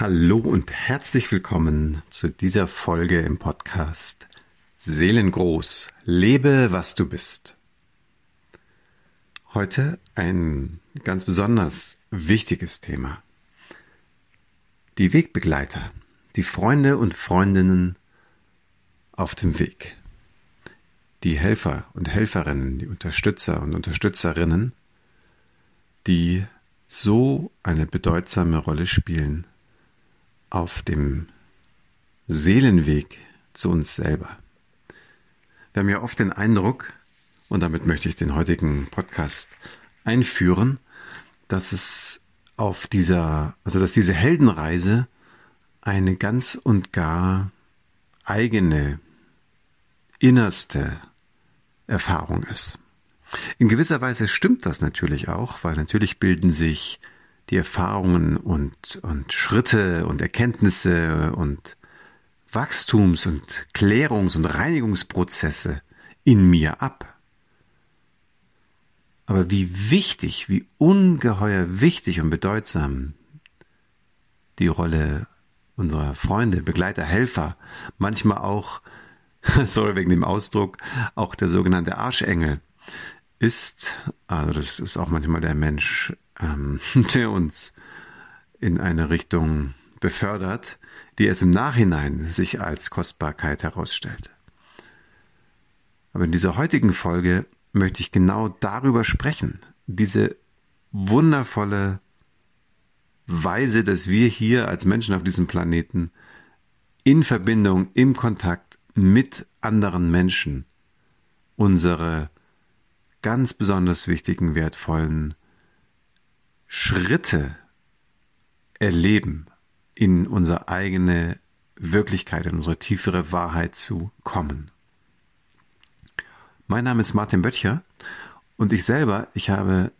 Hallo und herzlich willkommen zu dieser Folge im Podcast Seelengroß, lebe was du bist. Heute ein ganz besonders wichtiges Thema. Die Wegbegleiter, die Freunde und Freundinnen auf dem Weg. Die Helfer und Helferinnen, die Unterstützer und Unterstützerinnen, die so eine bedeutsame Rolle spielen auf dem Seelenweg zu uns selber. Wir haben ja oft den Eindruck, und damit möchte ich den heutigen Podcast einführen, dass es auf dieser, also dass diese Heldenreise eine ganz und gar eigene, innerste Erfahrung ist. In gewisser Weise stimmt das natürlich auch, weil natürlich bilden sich die Erfahrungen und, und Schritte und Erkenntnisse und Wachstums- und Klärungs- und Reinigungsprozesse in mir ab. Aber wie wichtig, wie ungeheuer wichtig und bedeutsam die Rolle unserer Freunde, Begleiter, Helfer, manchmal auch, sorry wegen dem Ausdruck, auch der sogenannte Arschengel ist, also das ist auch manchmal der Mensch, ähm, der uns in eine Richtung befördert, die es im Nachhinein sich als Kostbarkeit herausstellt. Aber in dieser heutigen Folge möchte ich genau darüber sprechen. Diese wundervolle Weise, dass wir hier als Menschen auf diesem Planeten in Verbindung, im Kontakt mit anderen Menschen unsere ganz besonders wichtigen, wertvollen Schritte erleben, in unsere eigene Wirklichkeit, in unsere tiefere Wahrheit zu kommen. Mein Name ist Martin Böttcher und ich selber, ich habe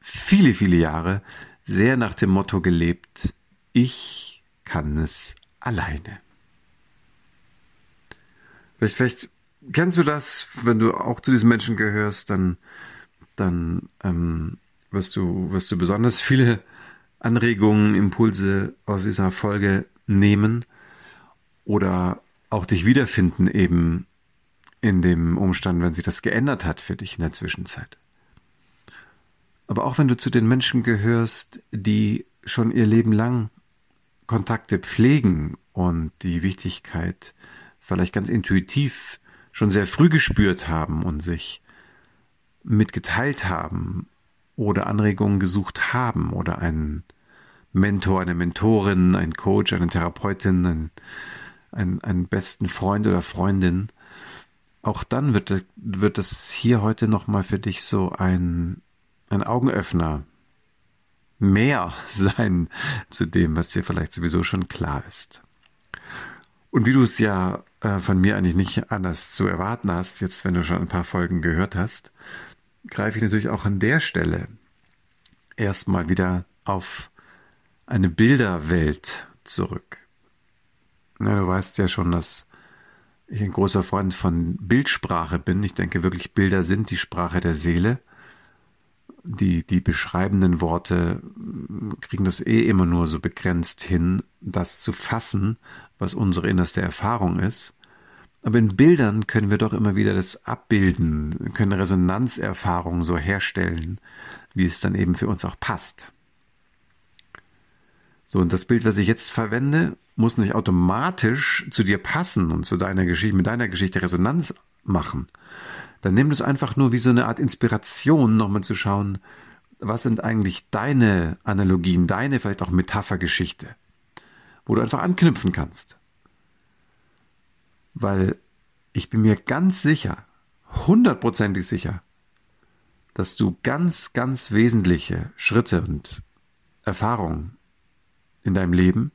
viele, viele Jahre sehr nach dem Motto gelebt, ich kann es alleine. Vielleicht, vielleicht kennst du das, wenn du auch zu diesen Menschen gehörst, dann, dann ähm, wirst du, wirst du besonders viele Anregungen, Impulse aus dieser Folge nehmen oder auch dich wiederfinden eben in dem Umstand, wenn sich das geändert hat für dich in der Zwischenzeit. Aber auch wenn du zu den Menschen gehörst, die schon ihr Leben lang Kontakte pflegen und die Wichtigkeit vielleicht ganz intuitiv schon sehr früh gespürt haben und sich mitgeteilt haben oder Anregungen gesucht haben oder einen Mentor, eine Mentorin, einen Coach, eine Therapeutin, einen, einen, einen besten Freund oder Freundin, auch dann wird, wird es hier heute nochmal für dich so ein, ein Augenöffner mehr sein zu dem, was dir vielleicht sowieso schon klar ist. Und wie du es ja von mir eigentlich nicht anders zu erwarten hast, jetzt wenn du schon ein paar Folgen gehört hast, greife ich natürlich auch an der Stelle erstmal wieder auf eine Bilderwelt zurück. Na, du weißt ja schon, dass ich ein großer Freund von Bildsprache bin. Ich denke wirklich, Bilder sind die Sprache der Seele. Die, die beschreibenden Worte kriegen das eh immer nur so begrenzt hin, das zu fassen, was unsere innerste Erfahrung ist. Aber in Bildern können wir doch immer wieder das abbilden, können Resonanzerfahrungen so herstellen, wie es dann eben für uns auch passt. So, und das Bild, was ich jetzt verwende, muss nicht automatisch zu dir passen und zu deiner Geschichte, mit deiner Geschichte Resonanz machen. Dann nimm es einfach nur wie so eine Art Inspiration, nochmal zu schauen, was sind eigentlich deine Analogien, deine vielleicht auch Metaphergeschichte, wo du einfach anknüpfen kannst weil ich bin mir ganz sicher, hundertprozentig sicher, dass du ganz, ganz wesentliche Schritte und Erfahrungen in deinem Leben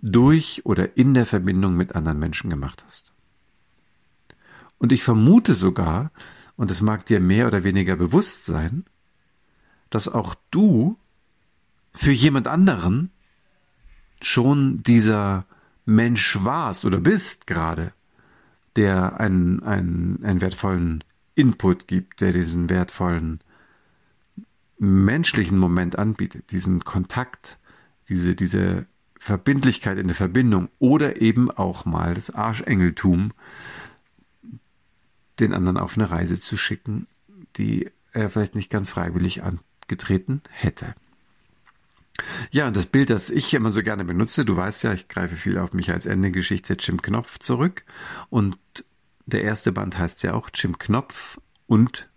durch oder in der Verbindung mit anderen Menschen gemacht hast. Und ich vermute sogar, und es mag dir mehr oder weniger bewusst sein, dass auch du für jemand anderen schon dieser Mensch warst oder bist gerade, der einen, einen, einen wertvollen Input gibt, der diesen wertvollen menschlichen Moment anbietet, diesen Kontakt, diese, diese Verbindlichkeit in der Verbindung oder eben auch mal das Arschengeltum, den anderen auf eine Reise zu schicken, die er vielleicht nicht ganz freiwillig angetreten hätte. Ja, und das Bild, das ich immer so gerne benutze, du weißt ja, ich greife viel auf mich als Ende Geschichte Jim Knopf zurück. Und der erste Band heißt ja auch Jim Knopf und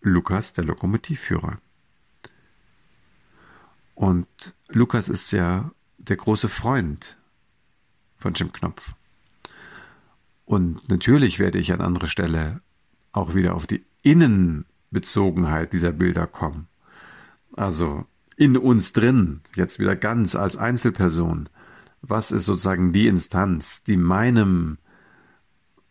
Lukas, der Lokomotivführer. Und Lukas ist ja der große Freund von Jim Knopf. Und natürlich werde ich an anderer Stelle auch wieder auf die Innenbezogenheit dieser Bilder kommen. Also in uns drin, jetzt wieder ganz als Einzelperson, was ist sozusagen die Instanz, die meinem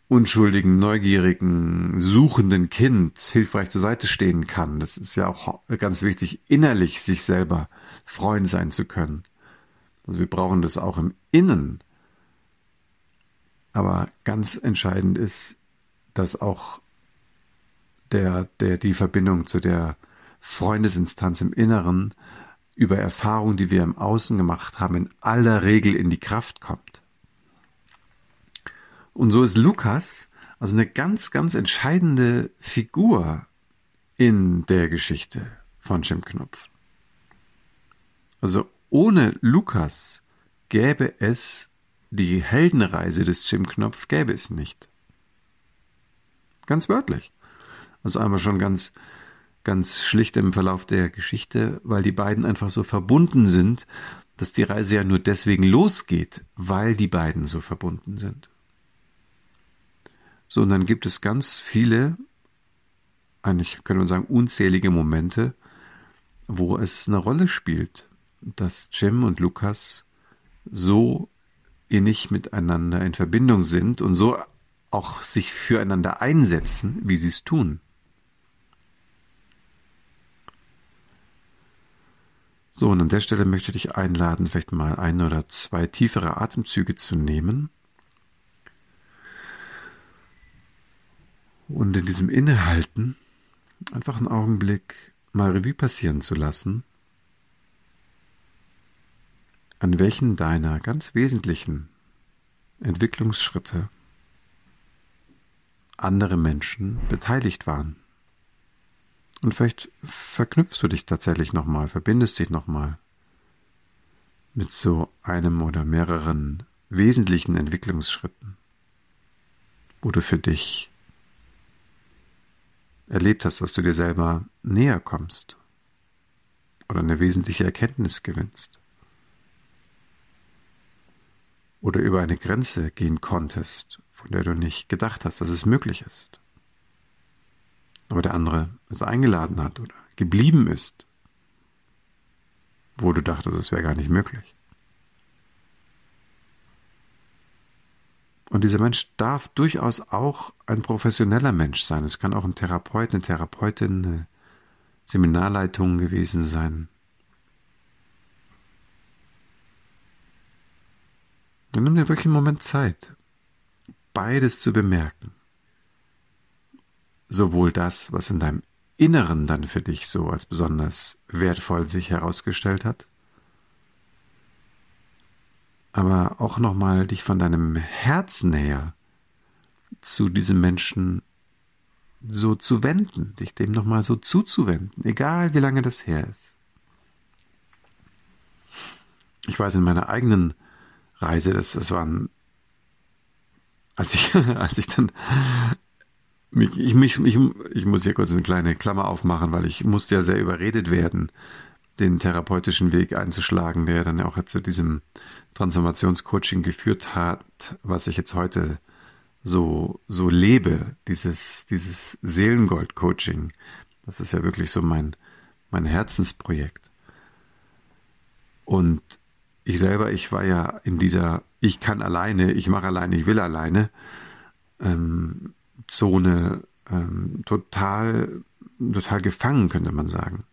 unschuldigen, neugierigen, suchenden Kind hilfreich zur Seite stehen kann. Das ist ja auch ganz wichtig, innerlich sich selber freuen sein zu können. Also wir brauchen das auch im Innen. Aber ganz entscheidend ist, dass auch der, der, die Verbindung zu der Freundesinstanz im Inneren über Erfahrungen, die wir im Außen gemacht haben, in aller Regel in die Kraft kommt. Und so ist Lukas also eine ganz, ganz entscheidende Figur in der Geschichte von Jim Knopf. Also ohne Lukas gäbe es die Heldenreise des Jim Knopf, gäbe es nicht. Ganz wörtlich. Also einmal schon ganz ganz schlicht im Verlauf der Geschichte, weil die beiden einfach so verbunden sind, dass die Reise ja nur deswegen losgeht, weil die beiden so verbunden sind. So, und dann gibt es ganz viele, eigentlich könnte man sagen, unzählige Momente, wo es eine Rolle spielt, dass Jim und Lukas so innig miteinander in Verbindung sind und so auch sich füreinander einsetzen, wie sie es tun. So, und an der Stelle möchte ich dich einladen, vielleicht mal ein oder zwei tiefere Atemzüge zu nehmen. Und in diesem Innehalten einfach einen Augenblick mal Revue passieren zu lassen, an welchen deiner ganz wesentlichen Entwicklungsschritte andere Menschen beteiligt waren. Und vielleicht verknüpfst du dich tatsächlich nochmal, verbindest dich nochmal mit so einem oder mehreren wesentlichen Entwicklungsschritten, wo du für dich erlebt hast, dass du dir selber näher kommst oder eine wesentliche Erkenntnis gewinnst oder über eine Grenze gehen konntest, von der du nicht gedacht hast, dass es möglich ist aber der andere es eingeladen hat oder geblieben ist, wo du dachtest, es wäre gar nicht möglich. Und dieser Mensch darf durchaus auch ein professioneller Mensch sein. Es kann auch ein Therapeut, eine Therapeutin, eine Seminarleitung gewesen sein. Dann nimm dir wirklich einen Moment Zeit, beides zu bemerken sowohl das, was in deinem Inneren dann für dich so als besonders wertvoll sich herausgestellt hat, aber auch nochmal dich von deinem Herzen her zu diesem Menschen so zu wenden, dich dem nochmal so zuzuwenden, egal wie lange das her ist. Ich weiß in meiner eigenen Reise, dass das waren, als ich, als ich dann mich, ich, mich, ich, ich muss hier kurz eine kleine Klammer aufmachen, weil ich musste ja sehr überredet werden, den therapeutischen Weg einzuschlagen, der dann auch zu diesem Transformationscoaching geführt hat, was ich jetzt heute so, so lebe, dieses, dieses Seelengold-Coaching. Das ist ja wirklich so mein, mein Herzensprojekt. Und ich selber, ich war ja in dieser Ich kann alleine, ich mache alleine, ich will alleine. Ähm, Zone ähm, total, total gefangen, könnte man sagen.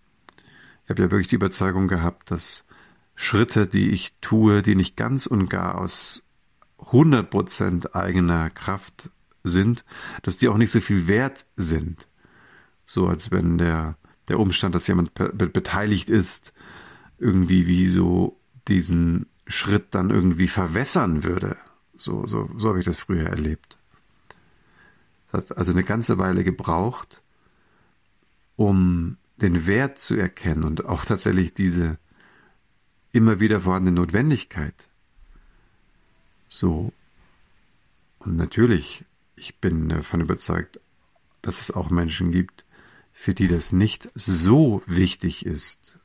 Ich habe ja wirklich die Überzeugung gehabt, dass Schritte, die ich tue, die nicht ganz und gar aus 100% eigener Kraft sind, dass die auch nicht so viel wert sind. So als wenn der, der Umstand, dass jemand be beteiligt ist, irgendwie wie so diesen Schritt dann irgendwie verwässern würde. So, so, so habe ich das früher erlebt. Hat also eine ganze Weile gebraucht, um den Wert zu erkennen und auch tatsächlich diese immer wieder vorhandene Notwendigkeit. So. Und natürlich, ich bin davon überzeugt, dass es auch Menschen gibt, für die das nicht so wichtig ist,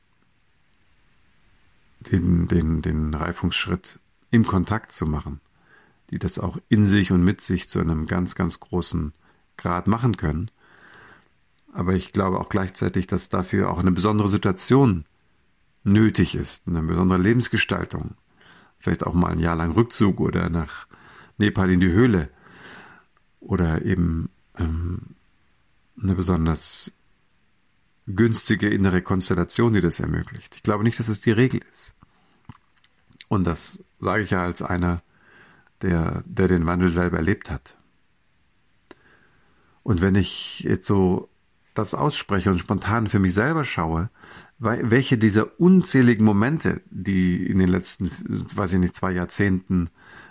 den, den, den Reifungsschritt im Kontakt zu machen, die das auch in sich und mit sich zu einem ganz, ganz großen Grad machen können. Aber ich glaube auch gleichzeitig, dass dafür auch eine besondere Situation nötig ist, eine besondere Lebensgestaltung. Vielleicht auch mal ein Jahr lang Rückzug oder nach Nepal in die Höhle oder eben ähm, eine besonders günstige innere Konstellation, die das ermöglicht. Ich glaube nicht, dass es die Regel ist. Und das sage ich ja als einer, der, der den Wandel selber erlebt hat. Und wenn ich jetzt so das ausspreche und spontan für mich selber schaue, welche dieser unzähligen Momente, die in den letzten, weiß ich nicht, zwei Jahrzehnten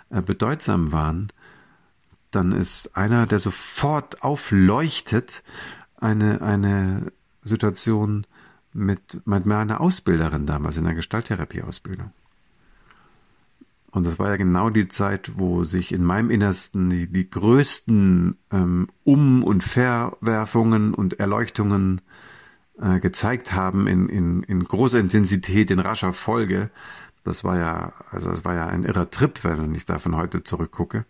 äh, bedeutsam waren, dann ist einer, der sofort aufleuchtet, eine, eine Situation mit, mit meiner Ausbilderin damals in der Gestalttherapie-Ausbildung. Und das war ja genau die Zeit, wo sich in meinem Innersten die, die größten ähm, Um- und Verwerfungen und Erleuchtungen äh, gezeigt haben in, in, in großer Intensität, in rascher Folge. Das war ja, also es war ja ein irrer Trip, wenn ich da von heute zurückgucke.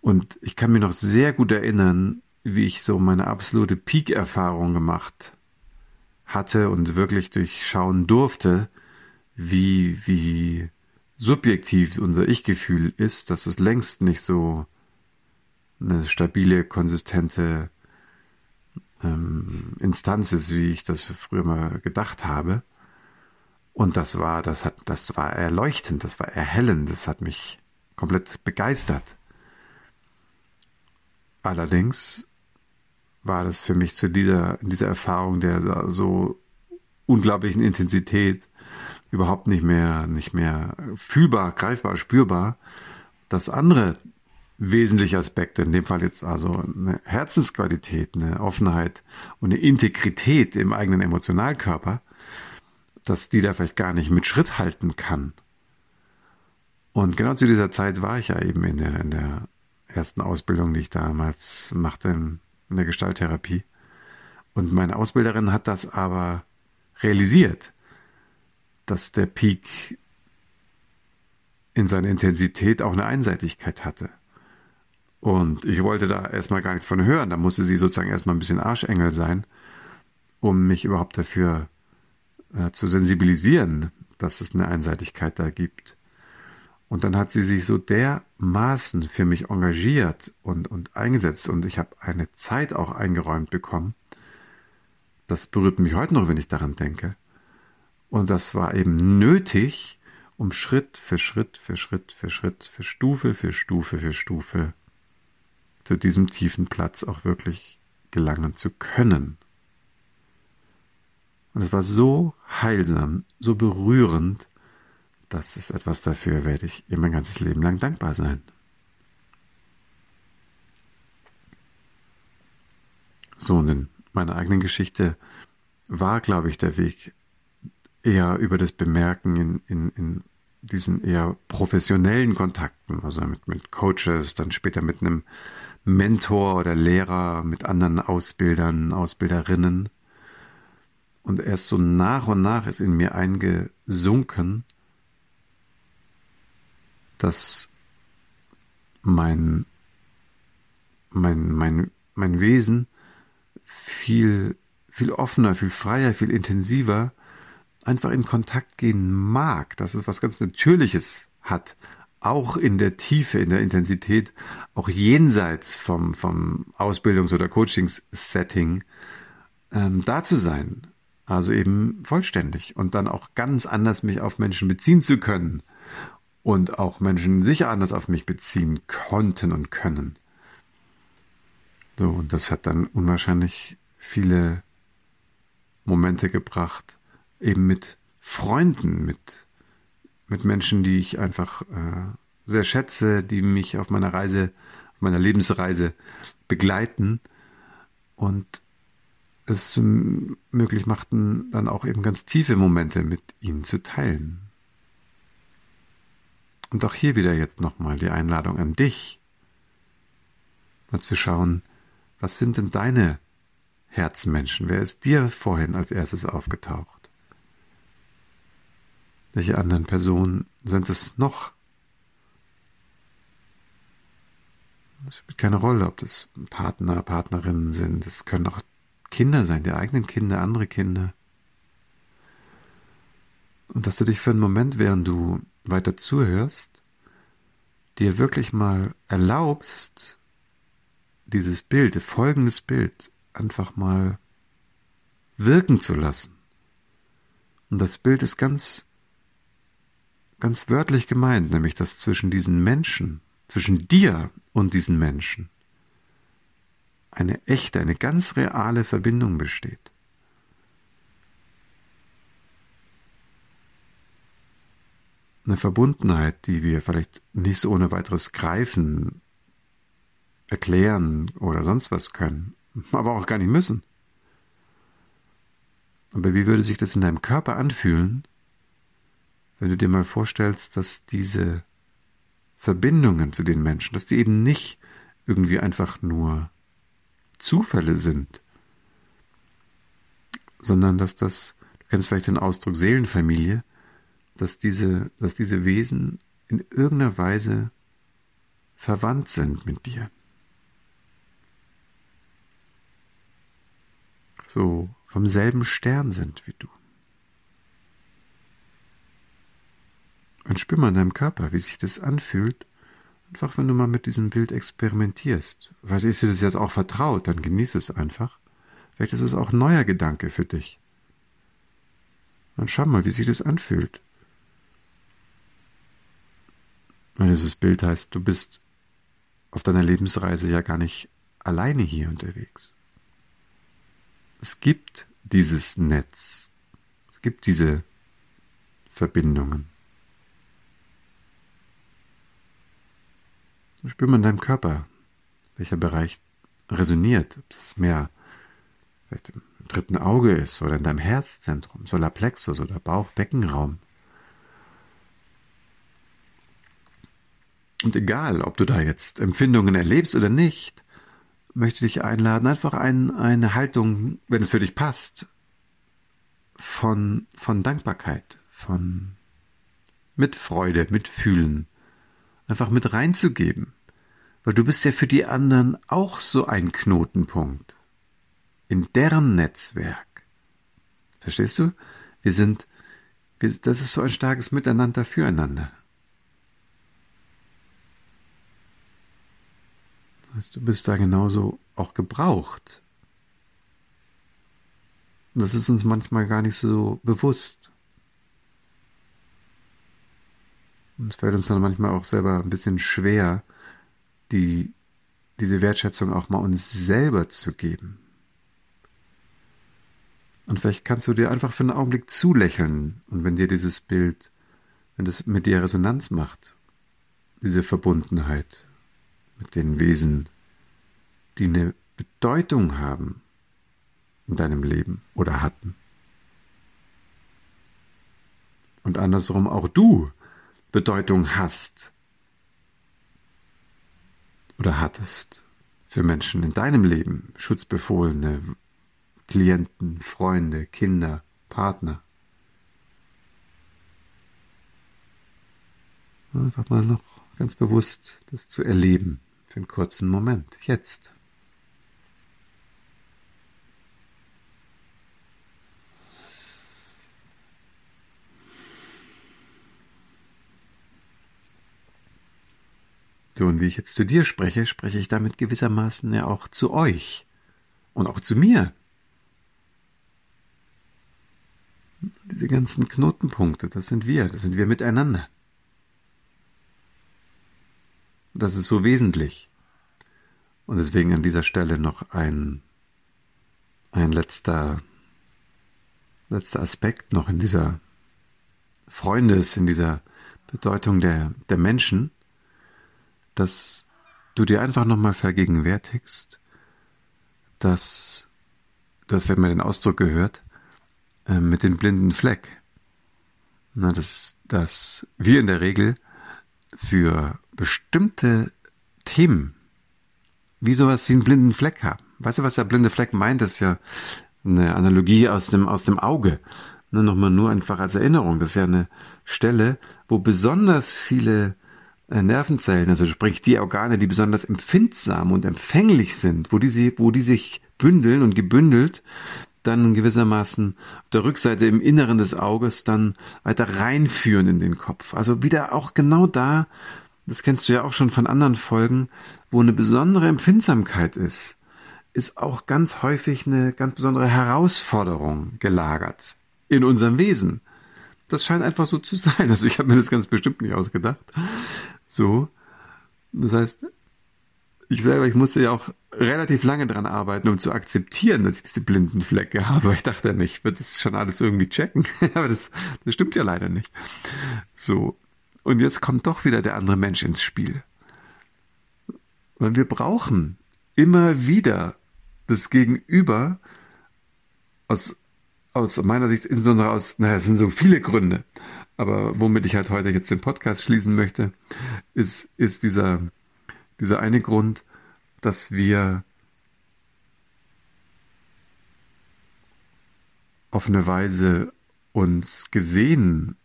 Und ich kann mir noch sehr gut erinnern, wie ich so meine absolute Peak-Erfahrung gemacht hatte und wirklich durchschauen durfte, wie, wie subjektiv unser Ich-Gefühl ist, dass es längst nicht so eine stabile, konsistente ähm, Instanz ist, wie ich das früher mal gedacht habe. Und das war, das hat, das war erleuchtend, das war erhellend, das hat mich komplett begeistert. Allerdings war das für mich zu dieser, dieser Erfahrung der so unglaublichen Intensität überhaupt nicht mehr, nicht mehr fühlbar, greifbar, spürbar, dass andere wesentliche Aspekte, in dem Fall jetzt also eine Herzensqualität, eine Offenheit und eine Integrität im eigenen Emotionalkörper, dass die da vielleicht gar nicht mit Schritt halten kann. Und genau zu dieser Zeit war ich ja eben in der, in der ersten Ausbildung, die ich damals machte in, in der Gestalttherapie. Und meine Ausbilderin hat das aber realisiert dass der Peak in seiner Intensität auch eine Einseitigkeit hatte. Und ich wollte da erstmal gar nichts von hören. Da musste sie sozusagen erstmal ein bisschen Arschengel sein, um mich überhaupt dafür äh, zu sensibilisieren, dass es eine Einseitigkeit da gibt. Und dann hat sie sich so dermaßen für mich engagiert und, und eingesetzt und ich habe eine Zeit auch eingeräumt bekommen. Das berührt mich heute noch, wenn ich daran denke. Und das war eben nötig, um Schritt für Schritt für Schritt für Schritt für Stufe für Stufe für Stufe zu diesem tiefen Platz auch wirklich gelangen zu können. Und es war so heilsam, so berührend, das ist etwas dafür, werde ich ihr mein ganzes Leben lang dankbar sein. So, und in meiner eigenen Geschichte war, glaube ich, der Weg eher über das Bemerken in, in, in diesen eher professionellen Kontakten, also mit, mit Coaches, dann später mit einem Mentor oder Lehrer, mit anderen Ausbildern, Ausbilderinnen. Und erst so nach und nach ist in mir eingesunken, dass mein, mein, mein, mein Wesen viel, viel offener, viel freier, viel intensiver einfach in Kontakt gehen mag, dass es was ganz Natürliches hat, auch in der Tiefe, in der Intensität, auch jenseits vom, vom Ausbildungs- oder Coachings-Setting ähm, da zu sein. Also eben vollständig und dann auch ganz anders mich auf Menschen beziehen zu können und auch Menschen sicher anders auf mich beziehen konnten und können. So, und das hat dann unwahrscheinlich viele Momente gebracht, eben mit Freunden, mit mit Menschen, die ich einfach äh, sehr schätze, die mich auf meiner Reise, auf meiner Lebensreise begleiten und es möglich machten, dann auch eben ganz tiefe Momente mit ihnen zu teilen. Und auch hier wieder jetzt nochmal die Einladung an dich, mal zu schauen, was sind denn deine Herzmenschen? Wer ist dir vorhin als erstes aufgetaucht? Welche anderen Personen sind es noch? Es spielt keine Rolle, ob das Partner, Partnerinnen sind. Es können auch Kinder sein, die eigenen Kinder, andere Kinder. Und dass du dich für einen Moment, während du weiter zuhörst, dir wirklich mal erlaubst, dieses Bild, folgendes Bild, einfach mal wirken zu lassen. Und das Bild ist ganz, ganz wörtlich gemeint, nämlich dass zwischen diesen Menschen, zwischen dir und diesen Menschen, eine echte, eine ganz reale Verbindung besteht. Eine Verbundenheit, die wir vielleicht nicht so ohne weiteres greifen, erklären oder sonst was können, aber auch gar nicht müssen. Aber wie würde sich das in deinem Körper anfühlen, wenn du dir mal vorstellst, dass diese Verbindungen zu den Menschen, dass die eben nicht irgendwie einfach nur Zufälle sind, sondern dass das, du kennst vielleicht den Ausdruck Seelenfamilie, dass diese, dass diese Wesen in irgendeiner Weise verwandt sind mit dir. so vom selben Stern sind wie du. Und spür mal in deinem Körper, wie sich das anfühlt, einfach wenn du mal mit diesem Bild experimentierst. Vielleicht ist dir das jetzt auch vertraut, dann genieße es einfach. Vielleicht ist es auch ein neuer Gedanke für dich. Dann schau mal, wie sich das anfühlt. Weil dieses Bild heißt, du bist auf deiner Lebensreise ja gar nicht alleine hier unterwegs. Es gibt dieses Netz. Es gibt diese Verbindungen. So spürt man in deinem Körper, welcher Bereich resoniert. Ob es mehr vielleicht im dritten Auge ist oder in deinem Herzzentrum, Solarplexus oder Bauch-Beckenraum. Und egal, ob du da jetzt Empfindungen erlebst oder nicht, möchte dich einladen, einfach ein, eine Haltung, wenn es für dich passt, von, von Dankbarkeit, von Mitfreude, Mitfühlen, einfach mit reinzugeben. Weil du bist ja für die anderen auch so ein Knotenpunkt. In deren Netzwerk. Verstehst du? Wir sind, wir, das ist so ein starkes Miteinander füreinander. Du bist da genauso auch gebraucht. Das ist uns manchmal gar nicht so bewusst. Und es fällt uns dann manchmal auch selber ein bisschen schwer, die, diese Wertschätzung auch mal uns selber zu geben. Und vielleicht kannst du dir einfach für einen Augenblick zulächeln und wenn dir dieses Bild, wenn das mit dir Resonanz macht, diese Verbundenheit, mit den Wesen, die eine Bedeutung haben in deinem Leben oder hatten. Und andersrum auch du Bedeutung hast oder hattest für Menschen in deinem Leben, Schutzbefohlene, Klienten, Freunde, Kinder, Partner. Einfach mal noch ganz bewusst das zu erleben. Für einen kurzen Moment. Jetzt. So, und wie ich jetzt zu dir spreche, spreche ich damit gewissermaßen ja auch zu euch und auch zu mir. Diese ganzen Knotenpunkte, das sind wir, das sind wir miteinander. Das ist so wesentlich. Und deswegen an dieser Stelle noch ein, ein letzter, letzter Aspekt noch in dieser Freundes, in dieser Bedeutung der, der Menschen, dass du dir einfach nochmal vergegenwärtigst, dass, das wird mir den Ausdruck gehört, äh, mit dem blinden Fleck. Na, dass, dass wir in der Regel für bestimmte Themen wie sowas wie einen blinden Fleck haben. Weißt du, was der blinde Fleck meint? Das ist ja eine Analogie aus dem, aus dem Auge. Ne, Nochmal nur einfach als Erinnerung. Das ist ja eine Stelle, wo besonders viele Nervenzellen, also sprich die Organe, die besonders empfindsam und empfänglich sind, wo die, wo die sich bündeln und gebündelt dann gewissermaßen auf der Rückseite im Inneren des Auges dann weiter reinführen in den Kopf. Also wieder auch genau da, das kennst du ja auch schon von anderen Folgen, wo eine besondere Empfindsamkeit ist, ist auch ganz häufig eine ganz besondere Herausforderung gelagert in unserem Wesen. Das scheint einfach so zu sein. Also ich habe mir das ganz bestimmt nicht ausgedacht. So. Das heißt, ich selber, ich musste ja auch relativ lange dran arbeiten, um zu akzeptieren, dass ich diese blinden Flecke habe. Ich dachte nicht, ich würde das schon alles irgendwie checken. Aber das, das stimmt ja leider nicht. So. Und jetzt kommt doch wieder der andere Mensch ins Spiel. Weil wir brauchen immer wieder das Gegenüber aus, aus meiner Sicht, insbesondere aus, naja, es sind so viele Gründe. Aber womit ich halt heute jetzt den Podcast schließen möchte, ist, ist dieser, dieser eine Grund, dass wir auf eine Weise uns gesehen,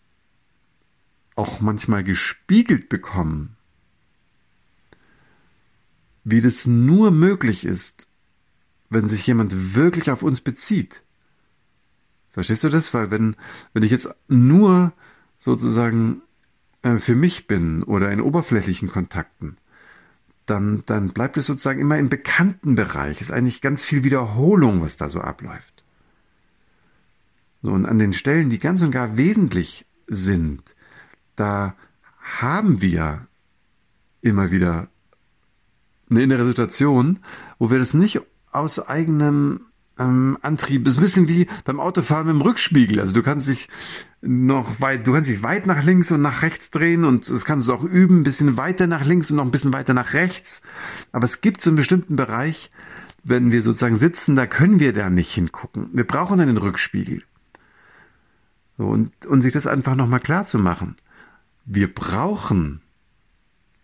auch manchmal gespiegelt bekommen, wie das nur möglich ist, wenn sich jemand wirklich auf uns bezieht. Verstehst du das? Weil wenn, wenn ich jetzt nur sozusagen äh, für mich bin oder in oberflächlichen Kontakten, dann, dann bleibt es sozusagen immer im bekannten Bereich. Ist eigentlich ganz viel Wiederholung, was da so abläuft. So, und an den Stellen, die ganz und gar wesentlich sind, da haben wir immer wieder eine innere Situation, wo wir das nicht aus eigenem ähm, Antrieb. Ist ein bisschen wie beim Autofahren mit dem Rückspiegel. Also du kannst dich noch weit, du kannst dich weit nach links und nach rechts drehen und das kannst du auch üben, ein bisschen weiter nach links und noch ein bisschen weiter nach rechts. Aber es gibt so einen bestimmten Bereich, wenn wir sozusagen sitzen, da können wir da nicht hingucken. Wir brauchen einen Rückspiegel. Und, und sich das einfach nochmal klar zu machen. Wir brauchen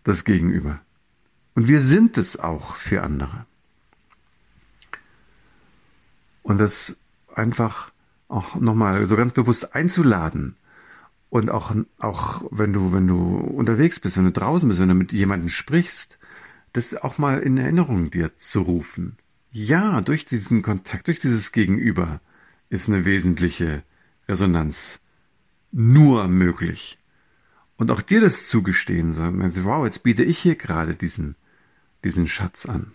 das Gegenüber. Und wir sind es auch für andere. Und das einfach auch nochmal so ganz bewusst einzuladen. Und auch, auch wenn du, wenn du unterwegs bist, wenn du draußen bist, wenn du mit jemandem sprichst, das auch mal in Erinnerung dir zu rufen. Ja, durch diesen Kontakt, durch dieses Gegenüber ist eine wesentliche Resonanz nur möglich. Und auch dir das zugestehen, so, wow, jetzt biete ich hier gerade diesen, diesen Schatz an.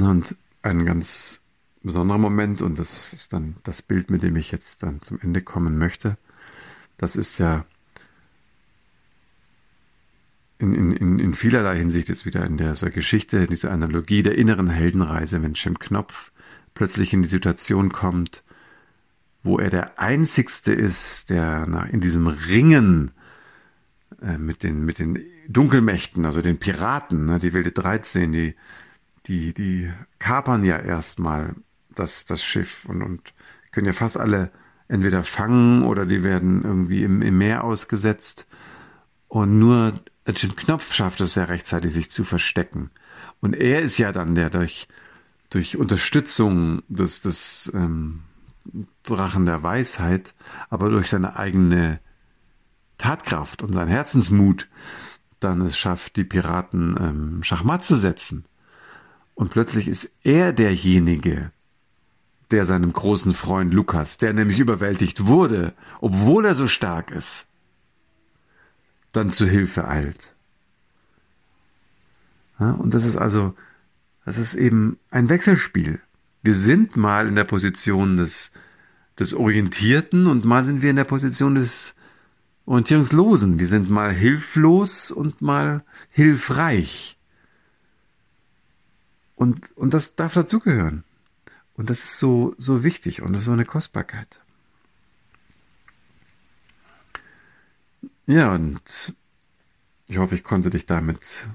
Und ein ganz besonderer Moment, und das ist dann das Bild, mit dem ich jetzt dann zum Ende kommen möchte, das ist ja in, in, in vielerlei Hinsicht jetzt wieder in dieser Geschichte, dieser Analogie der inneren Heldenreise, wenn Jim Knopf plötzlich in die Situation kommt, wo er der Einzigste ist, der na, in diesem Ringen äh, mit, den, mit den Dunkelmächten, also den Piraten, ne, die Wilde 13, die die, die kapern ja erstmal das, das Schiff und, und können ja fast alle entweder fangen oder die werden irgendwie im, im Meer ausgesetzt. Und nur Jim Knopf schafft es ja rechtzeitig, sich zu verstecken. Und er ist ja dann der durch, durch Unterstützung des, des ähm, Drachen der Weisheit, aber durch seine eigene Tatkraft und seinen Herzensmut dann es schafft, die Piraten ähm, Schachmatt zu setzen. Und plötzlich ist er derjenige, der seinem großen Freund Lukas, der nämlich überwältigt wurde, obwohl er so stark ist, dann zu Hilfe eilt. Ja, und das ist also, das ist eben ein Wechselspiel. Wir sind mal in der Position des, des Orientierten und mal sind wir in der Position des Orientierungslosen. Wir sind mal hilflos und mal hilfreich. Und, und das darf dazugehören. Und das ist so, so wichtig und so eine Kostbarkeit. Ja, und ich hoffe, ich konnte dich damit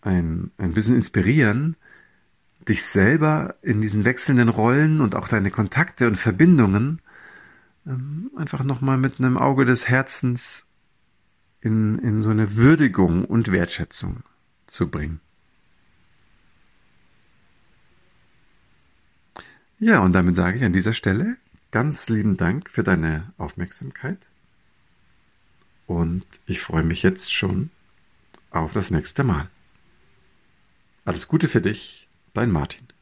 ein, ein bisschen inspirieren, dich selber in diesen wechselnden Rollen und auch deine Kontakte und Verbindungen ähm, einfach nochmal mit einem Auge des Herzens in, in so eine Würdigung und Wertschätzung zu bringen. Ja, und damit sage ich an dieser Stelle ganz lieben Dank für deine Aufmerksamkeit. Und ich freue mich jetzt schon auf das nächste Mal. Alles Gute für dich, dein Martin.